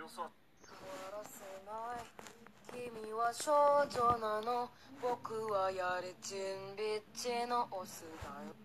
様子はわらせない。君は少女なの。僕はやれちんびっちのオスだよ。